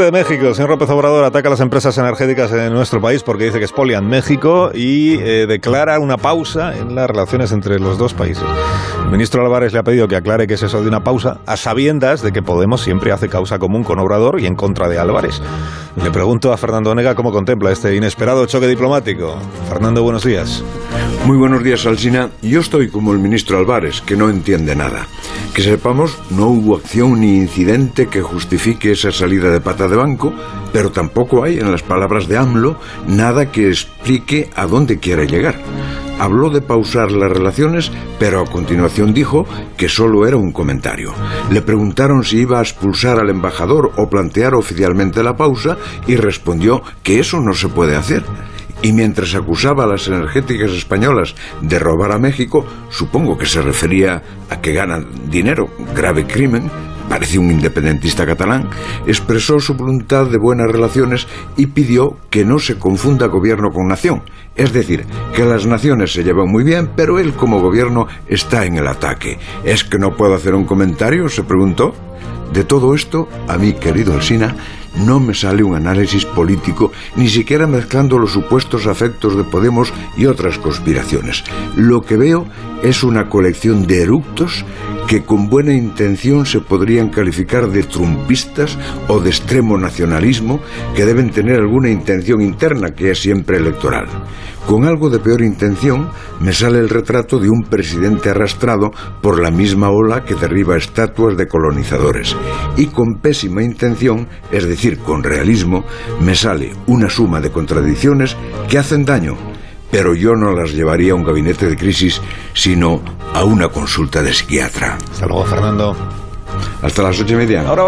de México, señor López Obrador, ataca a las empresas energéticas en nuestro país porque dice que expolian México y eh, declara una pausa en las relaciones entre los dos países. El ministro Álvarez le ha pedido que aclare qué es eso de una pausa, a sabiendas de que Podemos siempre hace causa común con Obrador y en contra de Álvarez. Le pregunto a Fernando Onega cómo contempla este inesperado choque diplomático. Fernando, buenos días. Muy buenos días, Alsina. Yo estoy como el ministro Álvarez, que no entiende nada. Que sepamos, no hubo acción ni incidente que justifique esa salida de pata de banco, pero tampoco hay, en las palabras de AMLO, nada que explique a dónde quiere llegar. Habló de pausar las relaciones, pero a continuación dijo que solo era un comentario. Le preguntaron si iba a expulsar al embajador o plantear oficialmente la pausa y respondió que eso no se puede hacer. Y mientras acusaba a las energéticas españolas de robar a México, supongo que se refería a que ganan dinero, grave crimen, parece un independentista catalán, expresó su voluntad de buenas relaciones y pidió que no se confunda gobierno con nación. Es decir, que las naciones se llevan muy bien, pero él como gobierno está en el ataque. ¿Es que no puedo hacer un comentario? se preguntó. De todo esto, a mí, querido Alsina, no me sale un análisis político, ni siquiera mezclando los supuestos afectos de Podemos y otras conspiraciones. Lo que veo es una colección de eructos que con buena intención se podrían calificar de trumpistas o de extremo nacionalismo que deben tener alguna intención interna que es siempre electoral. Con algo de peor intención me sale el retrato de un presidente arrastrado por la misma ola que derriba estatuas de colonizadores. Y con pésima intención, es decir, con realismo, me sale una suma de contradicciones que hacen daño pero yo no las llevaría a un gabinete de crisis, sino a una consulta de psiquiatra. Hasta luego, Fernando. Hasta las ocho y media. Ahora